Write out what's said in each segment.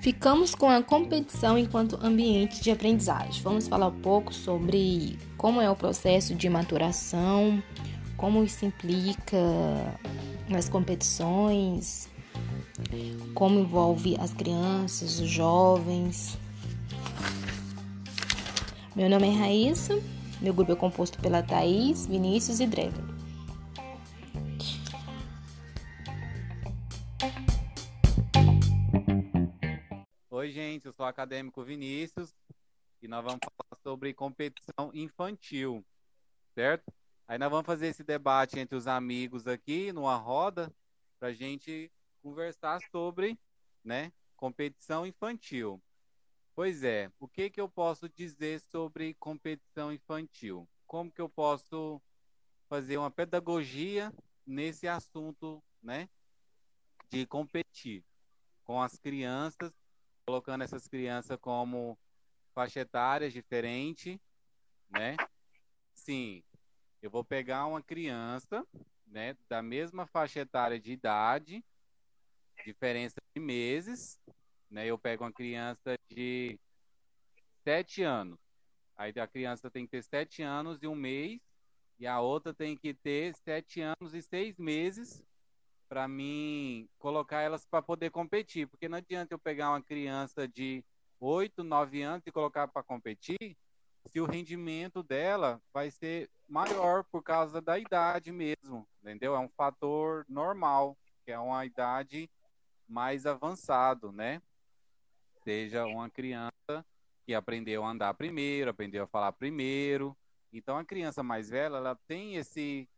Ficamos com a competição enquanto ambiente de aprendizagem. Vamos falar um pouco sobre como é o processo de maturação, como isso implica nas competições, como envolve as crianças, os jovens. Meu nome é Raíssa, meu grupo é composto pela Thaís, Vinícius e Drever. gente, eu sou o acadêmico Vinícius e nós vamos falar sobre competição infantil, certo? Aí nós vamos fazer esse debate entre os amigos aqui, numa roda, para gente conversar sobre, né, competição infantil. Pois é, o que que eu posso dizer sobre competição infantil? Como que eu posso fazer uma pedagogia nesse assunto, né, de competir com as crianças colocando essas crianças como faixa etárias diferentes, né? Sim, eu vou pegar uma criança, né, da mesma faixa etária de idade, diferença de meses, né? Eu pego uma criança de sete anos. Aí a criança tem que ter sete anos e um mês, e a outra tem que ter sete anos e seis meses para mim colocar elas para poder competir, porque não adianta eu pegar uma criança de 8, 9 anos e colocar para competir, se o rendimento dela vai ser maior por causa da idade mesmo, entendeu? É um fator normal, que é uma idade mais avançado, né? Seja uma criança que aprendeu a andar primeiro, aprendeu a falar primeiro. Então a criança mais velha, ela tem esse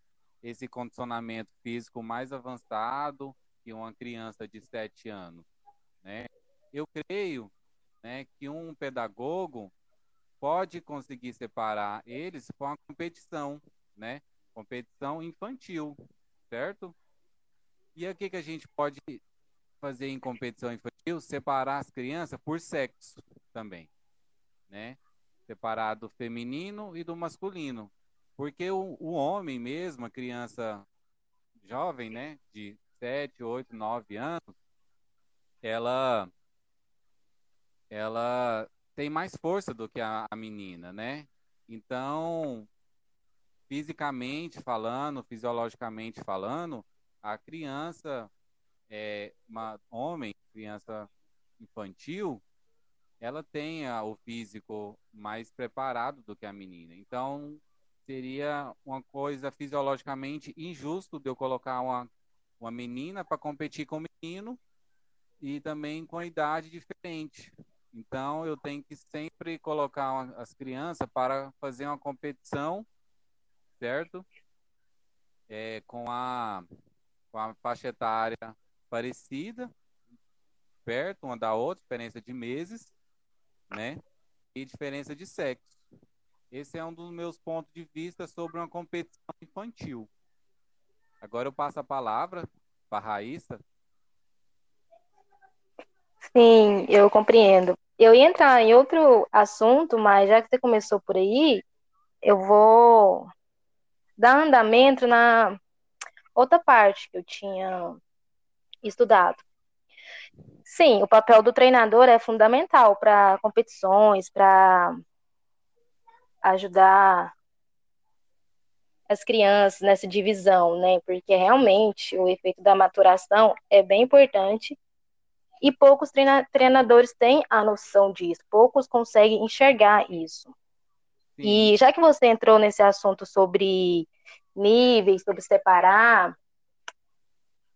esse condicionamento físico mais avançado que uma criança de 7 anos, né? Eu creio, né, que um pedagogo pode conseguir separar eles com a competição, né? Competição infantil, certo? E o que a gente pode fazer em competição infantil? Separar as crianças por sexo também, né? Separar do feminino e do masculino. Porque o, o homem mesmo, a criança jovem, né, de 7, 8, 9 anos, ela ela tem mais força do que a, a menina, né? Então, fisicamente falando, fisiologicamente falando, a criança, é, uma homem, criança infantil, ela tem o físico mais preparado do que a menina. Então, seria uma coisa fisiologicamente injusto de eu colocar uma, uma menina para competir com o menino e também com idade diferente. Então, eu tenho que sempre colocar uma, as crianças para fazer uma competição, certo? É, com, a, com a faixa etária parecida, perto uma da outra, diferença de meses, né? E diferença de sexo. Esse é um dos meus pontos de vista sobre uma competição infantil. Agora eu passo a palavra para a Raíssa. Sim, eu compreendo. Eu ia entrar em outro assunto, mas já que você começou por aí, eu vou dar andamento na outra parte que eu tinha estudado. Sim, o papel do treinador é fundamental para competições, para ajudar as crianças nessa divisão, né? Porque realmente o efeito da maturação é bem importante e poucos treina treinadores têm a noção disso, poucos conseguem enxergar isso. Sim. E já que você entrou nesse assunto sobre níveis, sobre separar,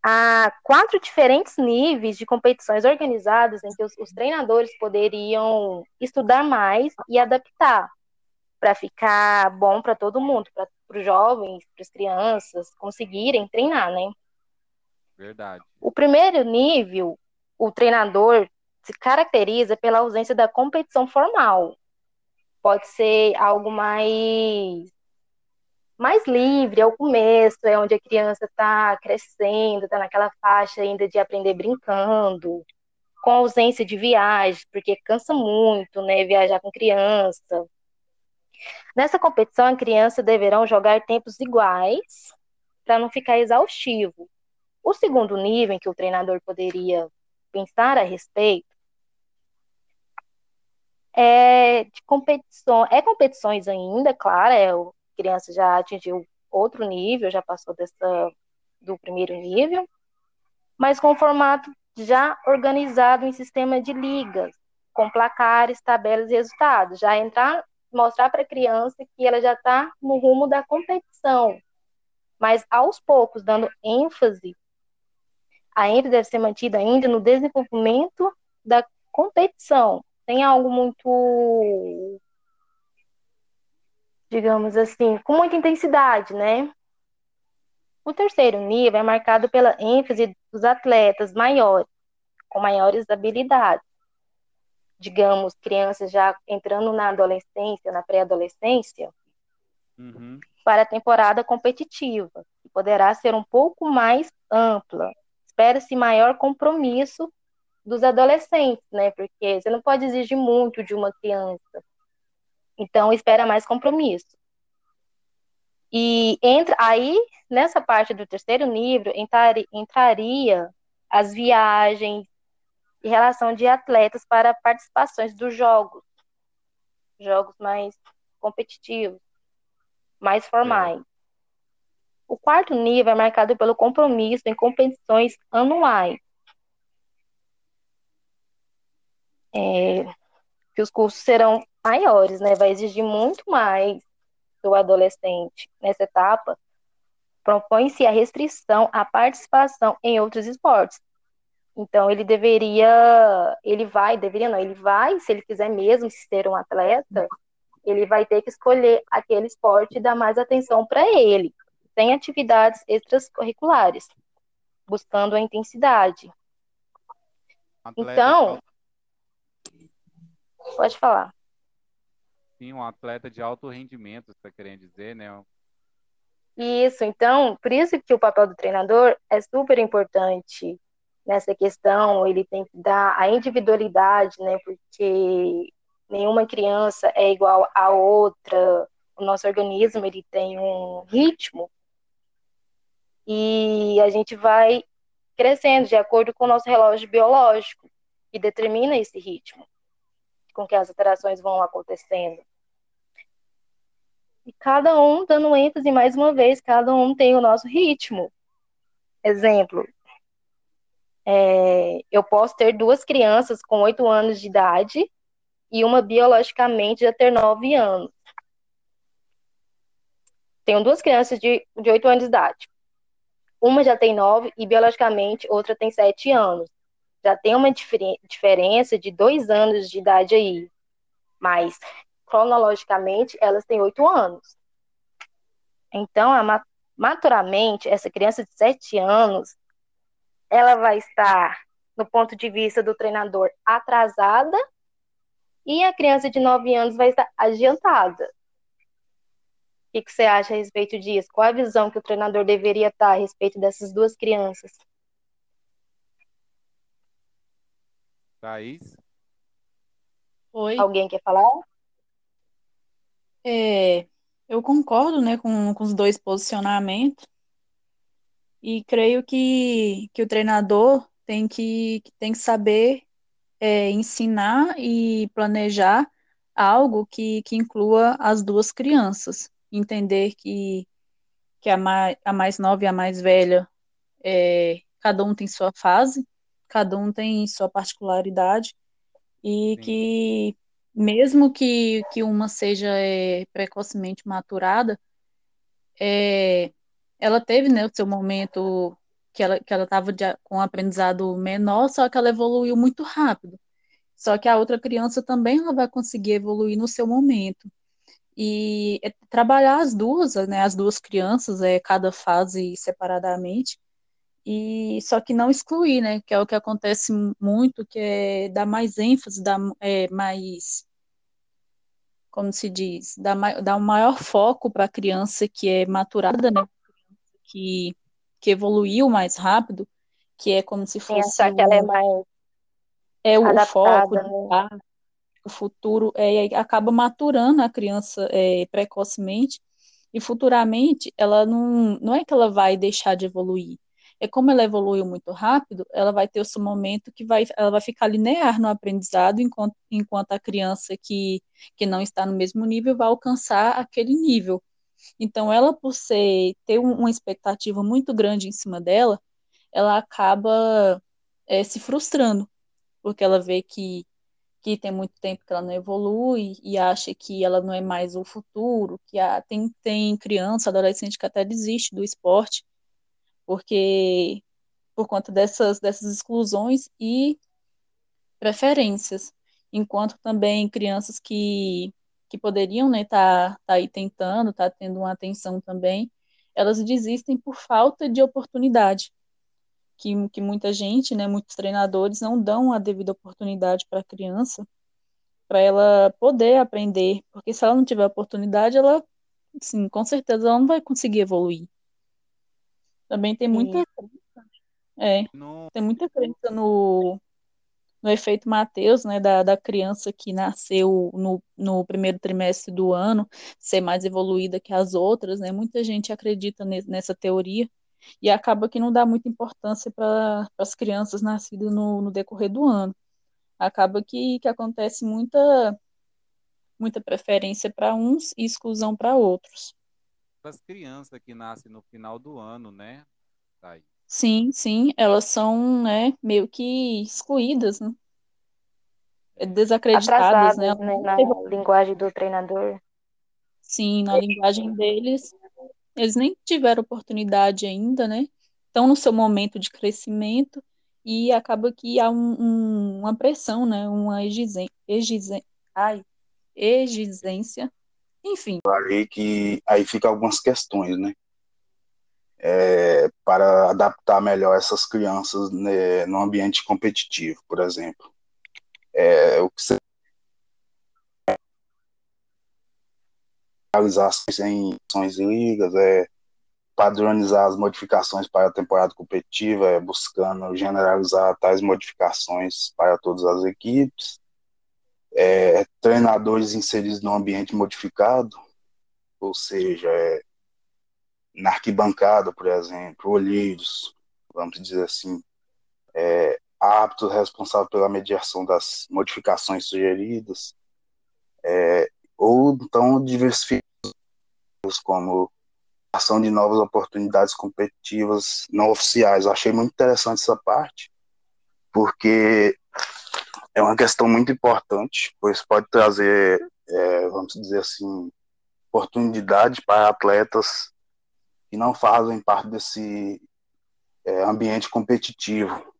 há quatro diferentes níveis de competições organizadas em que os, os treinadores poderiam estudar mais e adaptar para ficar bom para todo mundo, para os jovens, para as crianças conseguirem treinar, né? Verdade. O primeiro nível, o treinador se caracteriza pela ausência da competição formal. Pode ser algo mais mais livre ao começo, é onde a criança está crescendo, está naquela faixa ainda de aprender brincando, com ausência de viagem, porque cansa muito, né, viajar com criança. Nessa competição, a criança deverão jogar tempos iguais para não ficar exaustivo. O segundo nível em que o treinador poderia pensar a respeito é de competição, é competições ainda, claro, é, o criança já atingiu outro nível, já passou dessa do primeiro nível, mas com formato já organizado em sistema de ligas, com placares, tabelas e resultados, já entrar mostrar para a criança que ela já está no rumo da competição, mas aos poucos dando ênfase, a ênfase deve ser mantida ainda no desenvolvimento da competição. Tem algo muito, digamos assim, com muita intensidade, né? O terceiro nível é marcado pela ênfase dos atletas maiores, com maiores habilidades. Digamos, crianças já entrando na adolescência, na pré-adolescência, uhum. para a temporada competitiva, que poderá ser um pouco mais ampla. Espera-se maior compromisso dos adolescentes, né? Porque você não pode exigir muito de uma criança. Então, espera mais compromisso. E entra aí, nessa parte do terceiro livro, entraria as viagens e relação de atletas para participações dos jogos, jogos mais competitivos, mais formais. É. O quarto nível é marcado pelo compromisso em competições anuais. É, que os cursos serão maiores, né? Vai exigir muito mais do adolescente nessa etapa, propõe-se a restrição à participação em outros esportes. Então ele deveria, ele vai, deveria não, ele vai, se ele quiser mesmo ser um atleta, ele vai ter que escolher aquele esporte e dar mais atenção para ele, sem atividades extracurriculares, buscando a intensidade. Atleta então, pode falar. Sim, um atleta de alto rendimento, você está querendo dizer, né? Isso, então, por isso que o papel do treinador é super importante nessa questão, ele tem que dar a individualidade, né? Porque nenhuma criança é igual a outra, o nosso organismo ele tem um ritmo e a gente vai crescendo de acordo com o nosso relógio biológico, que determina esse ritmo com que as alterações vão acontecendo. E cada um dando ênfase mais uma vez, cada um tem o nosso ritmo. Exemplo, é, eu posso ter duas crianças com oito anos de idade e uma biologicamente já ter nove anos. Tenho duas crianças de oito anos de idade. Uma já tem nove e biologicamente outra tem sete anos já tem uma diferença de dois anos de idade aí, mas cronologicamente elas têm oito anos. Então, a, maturamente, essa criança de sete anos, ela vai estar, no ponto de vista do treinador, atrasada, e a criança de nove anos vai estar adiantada. O que, que você acha a respeito disso? Qual a visão que o treinador deveria estar a respeito dessas duas crianças? Thaís? Oi. Alguém quer falar? É, eu concordo né, com, com os dois posicionamentos e creio que, que o treinador tem que, tem que saber é, ensinar e planejar algo que, que inclua as duas crianças. Entender que, que a, mais, a mais nova e a mais velha, é, cada um tem sua fase, cada um tem sua particularidade e Sim. que mesmo que, que uma seja é, precocemente maturada, é, ela teve né, o seu momento que ela que ela estava com um aprendizado menor, só que ela evoluiu muito rápido. Só que a outra criança também ela vai conseguir evoluir no seu momento. E é, trabalhar as duas, né, as duas crianças, é, cada fase separadamente, e só que não excluir, né? Que é o que acontece muito, que é dar mais ênfase, dar é, mais, como se diz, dar, dar um maior foco para a criança que é maturada, né? Que, que evoluiu mais rápido, que é como se fosse. Pensar que ela é mais. É o foco, né? o futuro, é, acaba maturando a criança é, precocemente E futuramente, ela não, não é que ela vai deixar de evoluir. É como ela evoluiu muito rápido, ela vai ter o seu momento que vai, ela vai ficar linear no aprendizado, enquanto, enquanto a criança que, que não está no mesmo nível vai alcançar aquele nível. Então, ela, por ser, ter uma expectativa muito grande em cima dela, ela acaba é, se frustrando, porque ela vê que que tem muito tempo que ela não evolui e acha que ela não é mais o futuro, que a, tem, tem criança, adolescente que até desiste do esporte, porque por conta dessas, dessas exclusões e preferências, enquanto também crianças que, que poderiam estar né, tá, tá aí tentando, tá tendo uma atenção também, elas desistem por falta de oportunidade que, que muita gente, né, muitos treinadores não dão a devida oportunidade para a criança, para ela poder aprender, porque se ela não tiver oportunidade, ela, sim, com certeza ela não vai conseguir evoluir. Também tem muita é, tem muita crença no, no efeito Mateus, né, da, da criança que nasceu no, no primeiro trimestre do ano ser mais evoluída que as outras, né? Muita gente acredita nessa teoria, e acaba que não dá muita importância para as crianças nascidas no, no decorrer do ano. Acaba que, que acontece muita, muita preferência para uns e exclusão para outros. As crianças que nascem no final do ano, né? Tá sim, sim, elas são né, meio que excluídas, né? É desacreditadas, né? né? Na linguagem do treinador. Sim, na linguagem deles, eles nem tiveram oportunidade ainda, né? Estão no seu momento de crescimento e acaba que há um, um, uma pressão, né? Uma exigência, ai, exigência, enfim. Falei que aí fica algumas questões, né? É, para adaptar melhor essas crianças né, no ambiente competitivo, por exemplo. É, o que você realizar em ações ligas, é padronizar as modificações para a temporada competitiva, é buscando generalizar tais modificações para todas as equipes, é, treinadores inseridos no ambiente modificado, ou seja, é, na arquibancada, por exemplo, olheiros, vamos dizer assim, é, aptos responsáveis pela mediação das modificações sugeridas, é, ou então diversificar como ação de novas oportunidades competitivas não oficiais. Eu achei muito interessante essa parte, porque é uma questão muito importante, pois pode trazer, é, vamos dizer assim, oportunidade para atletas que não fazem parte desse é, ambiente competitivo.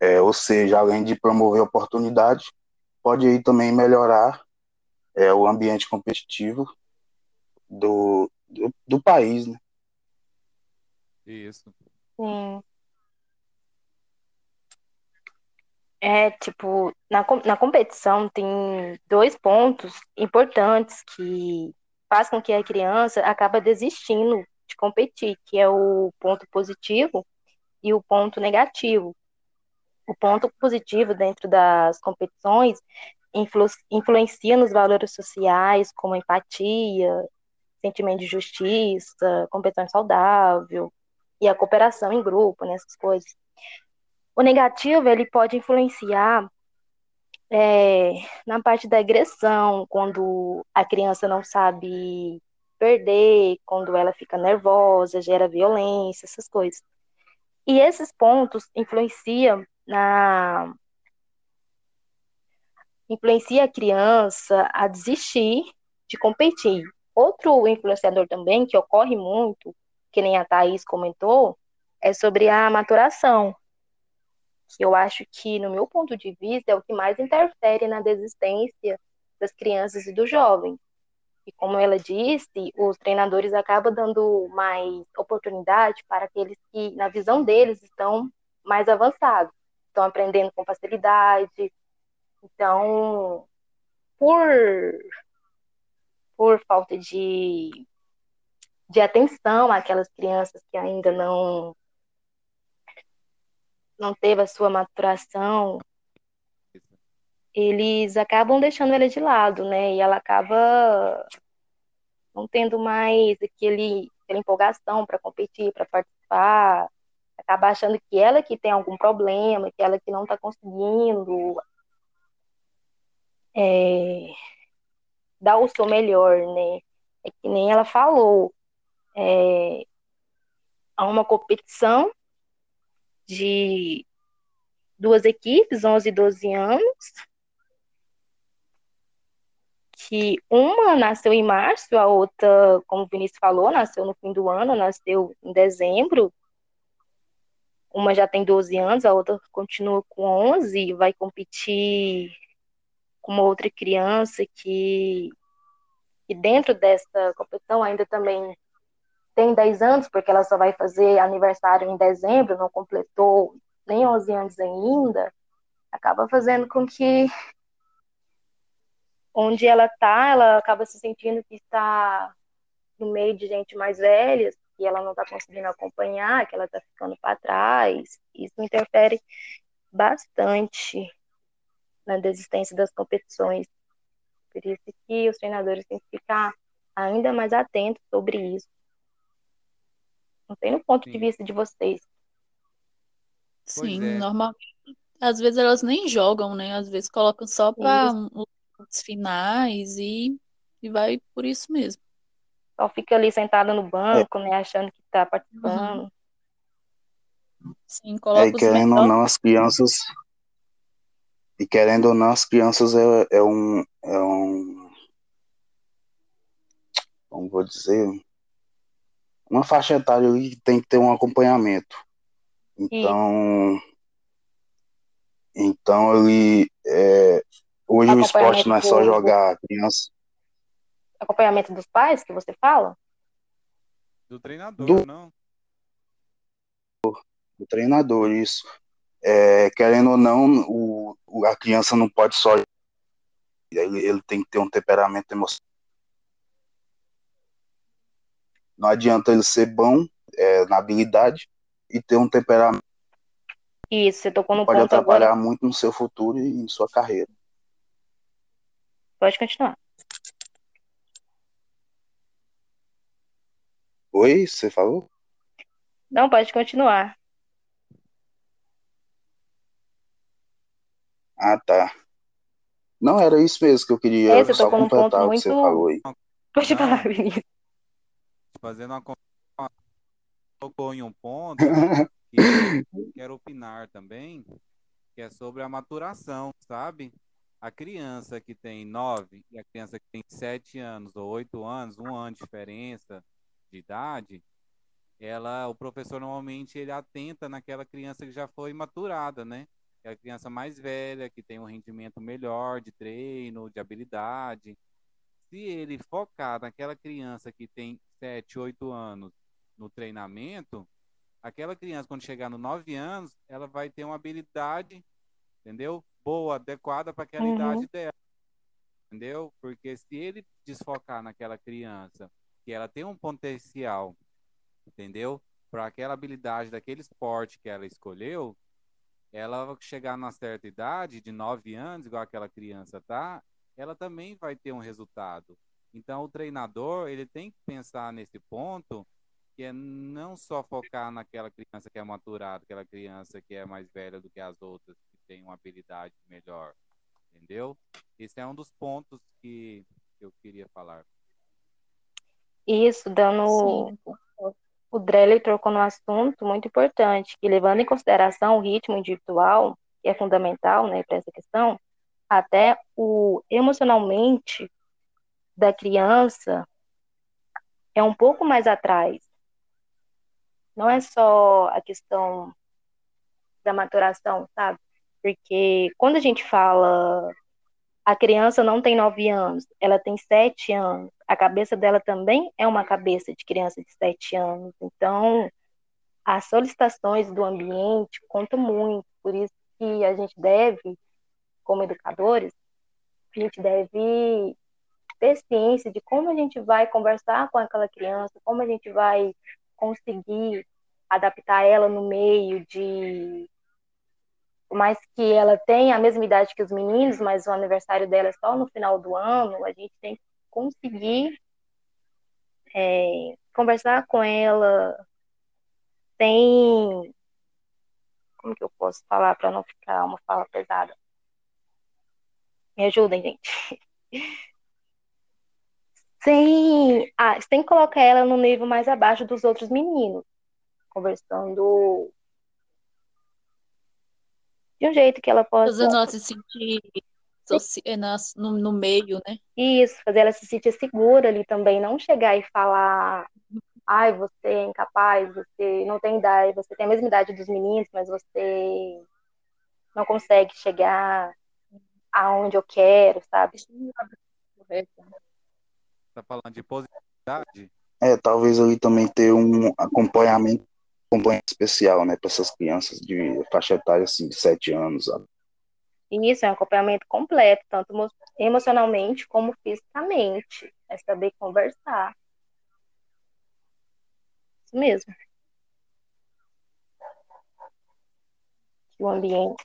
É, ou seja, além de promover oportunidade, pode aí também melhorar é, o ambiente competitivo do, do, do país, né? Isso. Sim. É, tipo, na, na competição tem dois pontos importantes que faz com que a criança acaba desistindo de competir, que é o ponto positivo e o ponto negativo. O ponto positivo dentro das competições influ, influencia nos valores sociais, como empatia, sentimento de justiça, competição saudável e a cooperação em grupo, nessas coisas. O negativo ele pode influenciar é, na parte da agressão, quando a criança não sabe perder, quando ela fica nervosa, gera violência, essas coisas. E esses pontos influenciam na influencia a criança a desistir de competir. Outro influenciador também, que ocorre muito, que nem a Thaís comentou, é sobre a maturação. Que eu acho que, no meu ponto de vista, é o que mais interfere na desistência das crianças e dos jovens. E como ela disse, os treinadores acabam dando mais oportunidade para aqueles que, na visão deles, estão mais avançados, estão aprendendo com facilidade. Então, por por falta de, de atenção àquelas crianças que ainda não não teve a sua maturação, eles acabam deixando ela de lado, né? E ela acaba não tendo mais aquele, aquela empolgação para competir, para participar, acaba achando que ela que tem algum problema, que ela que não está conseguindo é, dar o seu melhor, né? É que nem ela falou, é, há uma competição de duas equipes, 11 e 12 anos, que uma nasceu em março, a outra, como o Vinícius falou, nasceu no fim do ano, nasceu em dezembro. Uma já tem 12 anos, a outra continua com 11 e vai competir com uma outra criança que, que dentro dessa competição ainda também tem 10 anos, porque ela só vai fazer aniversário em dezembro, não completou nem 11 anos ainda, acaba fazendo com que onde ela está, ela acaba se sentindo que está no meio de gente mais velha, que ela não está conseguindo acompanhar, que ela está ficando para trás. Isso interfere bastante na desistência das competições. Por isso que os treinadores têm que ficar ainda mais atentos sobre isso. Não tem no ponto Sim. de vista de vocês. Sim, é. normalmente. Às vezes elas nem jogam, né? Às vezes colocam só para os finais e, e vai por isso mesmo. Só fica ali sentada no banco, é. né? Achando que está participando. Uhum. Sim, coloca é, querendo ou não, as crianças. E querendo ou não, as crianças é, é um. É um. Como vou dizer? Uma faixa etária ali que tem que ter um acompanhamento. Então. Sim. Então ele. É, Hoje o esporte não é só jogar criança. Acompanhamento dos pais que você fala? Do treinador, do... não. Do treinador, isso. É, querendo ou não, o, a criança não pode só. Ele, ele tem que ter um temperamento emocional. Não adianta ele ser bom é, na habilidade e ter um temperamento. Isso, você tocou no pode ponto atrapalhar agora. muito no seu futuro e em sua carreira. Pode continuar. Oi, você falou? Não, pode continuar. Ah, tá. Não, era isso mesmo que eu queria é, você só tocou num ponto completar o que muito... você falou aí. Pode falar, Vinícius. Fazendo uma tocou em um ponto que quero opinar também, que é sobre a maturação, sabe? a criança que tem 9 e a criança que tem 7 anos ou 8 anos, um ano de diferença de idade, ela, o professor normalmente ele atenta naquela criança que já foi maturada, né? É a criança mais velha, que tem um rendimento melhor de treino, de habilidade. Se ele focar naquela criança que tem 7, 8 anos no treinamento, aquela criança, quando chegar no 9 anos, ela vai ter uma habilidade, entendeu? boa, adequada para aquela uhum. idade dela. Entendeu? Porque se ele desfocar naquela criança, que ela tem um potencial, entendeu? Para aquela habilidade daquele esporte que ela escolheu, ela chegar numa certa idade, de 9 anos, igual aquela criança tá, ela também vai ter um resultado. Então, o treinador, ele tem que pensar nesse ponto, que é não só focar naquela criança que é maturada, aquela criança que é mais velha do que as outras, tem uma habilidade melhor, entendeu? Esse é um dos pontos que eu queria falar. Isso, dando. Sim. O Drelly trocou no assunto muito importante, que levando em consideração o ritmo individual, que é fundamental né, para essa questão, até o emocionalmente da criança é um pouco mais atrás. Não é só a questão da maturação, sabe? Porque quando a gente fala a criança não tem nove anos, ela tem sete anos, a cabeça dela também é uma cabeça de criança de sete anos. Então, as solicitações do ambiente contam muito, por isso que a gente deve, como educadores, a gente deve ter ciência de como a gente vai conversar com aquela criança, como a gente vai conseguir adaptar ela no meio de mais que ela tenha a mesma idade que os meninos, mas o aniversário dela é só no final do ano, a gente tem que conseguir é, conversar com ela sem. Como que eu posso falar para não ficar uma fala pesada? Me ajudem, gente. Sem, ah, tem que colocar ela no nível mais abaixo dos outros meninos, conversando de um jeito que ela possa. Fazendo ela se sentir é, no, no meio, né? Isso, fazer ela se sentir segura ali também, não chegar e falar, ai, você é incapaz, você não tem idade, você tem a mesma idade dos meninos, mas você não consegue chegar aonde eu quero, sabe? Tá falando de positividade? É, talvez ali também ter um acompanhamento, acompanhamento especial, né, para essas crianças de faixa etária assim, de 7 anos. Sabe? Isso é um acompanhamento completo, tanto emocionalmente como fisicamente. É saber conversar. Isso mesmo. O ambiente.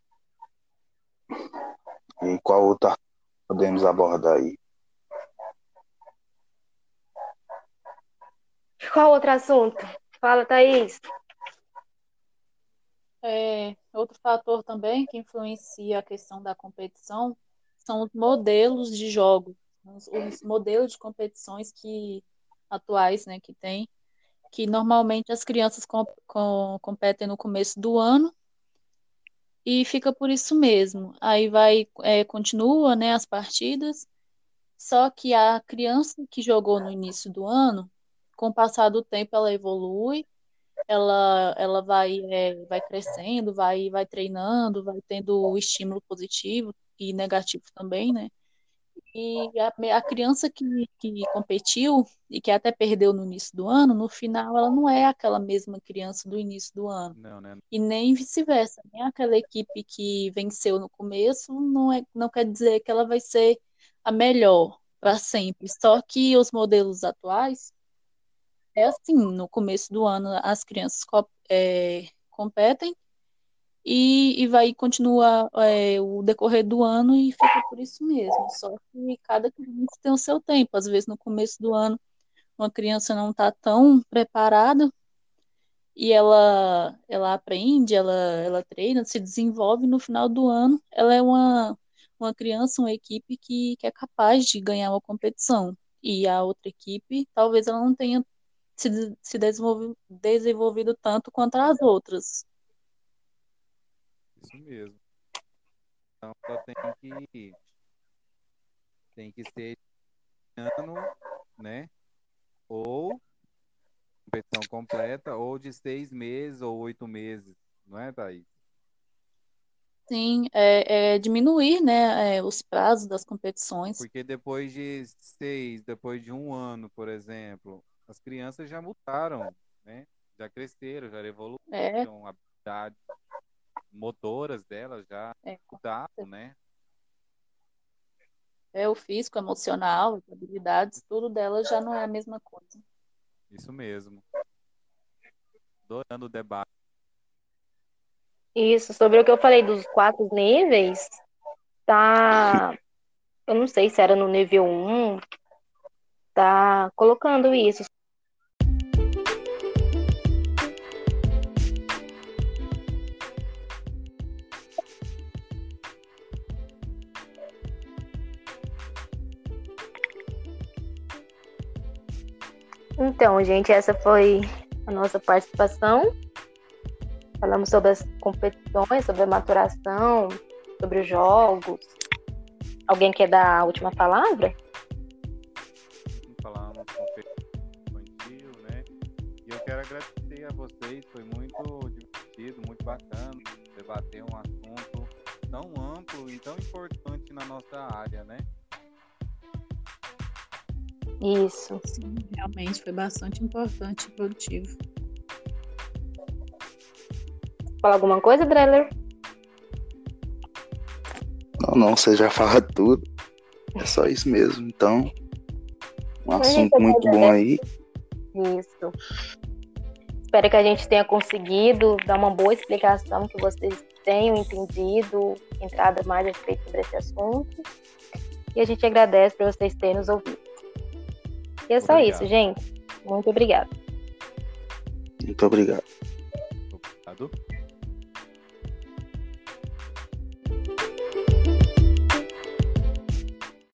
E qual outra podemos abordar aí? Qual outro assunto? Fala, Thaís. É, outro fator também que influencia a questão da competição são os modelos de jogo, os, os modelos de competições que atuais, né, que tem, que normalmente as crianças com, com, competem no começo do ano e fica por isso mesmo. Aí vai, é, continua, né, as partidas, só que a criança que jogou no início do ano com o passar do tempo ela evolui, ela, ela vai, é, vai crescendo, vai, vai treinando, vai tendo estímulo positivo e negativo também, né? E a, a criança que, que competiu e que até perdeu no início do ano, no final ela não é aquela mesma criança do início do ano. Não, né? E nem vice-versa. Nem aquela equipe que venceu no começo não, é, não quer dizer que ela vai ser a melhor para sempre. Só que os modelos atuais é assim, no começo do ano as crianças é, competem e, e vai continua é, o decorrer do ano e fica por isso mesmo. Só que cada criança tem o seu tempo. Às vezes no começo do ano uma criança não está tão preparada e ela ela aprende, ela ela treina, se desenvolve no final do ano ela é uma uma criança, uma equipe que, que é capaz de ganhar uma competição. E a outra equipe, talvez ela não tenha se, se desenvolve, desenvolvido tanto quanto as outras. Isso mesmo. Então só tem que tem que ser ano, né? Ou competição completa, ou de seis meses ou oito meses, não é, Thaís? Sim, é, é diminuir né, é, os prazos das competições. Porque depois de seis, depois de um ano, por exemplo, as crianças já mudaram, né? Já cresceram, já evoluíram, é. habilidades motoras delas já é. mudaram, né? É o físico, emocional, as habilidades, tudo delas já não é a mesma coisa. Isso mesmo. Adorando o debate. Isso, sobre o que eu falei dos quatro níveis, tá. Eu não sei se era no nível 1, tá colocando isso Então, gente, essa foi a nossa participação. Falamos sobre as competições, sobre a maturação, sobre os jogos. Alguém quer dar a última palavra? Falamos infantil, né? E eu quero agradecer a vocês, foi muito divertido, muito bacana debater um assunto tão amplo e tão importante na nossa área, né? Isso. Sim, realmente foi bastante importante e produtivo. Fala alguma coisa, Dreller? Não, não, você já fala tudo. É só isso mesmo. Então, um assunto muito bom aí. Isso. Espero que a gente tenha conseguido dar uma boa explicação, que vocês tenham entendido, entrado mais a respeito sobre esse assunto. E a gente agradece por vocês terem nos ouvido. E é só obrigado. isso, gente. Muito obrigada. Muito obrigado. Obrigado.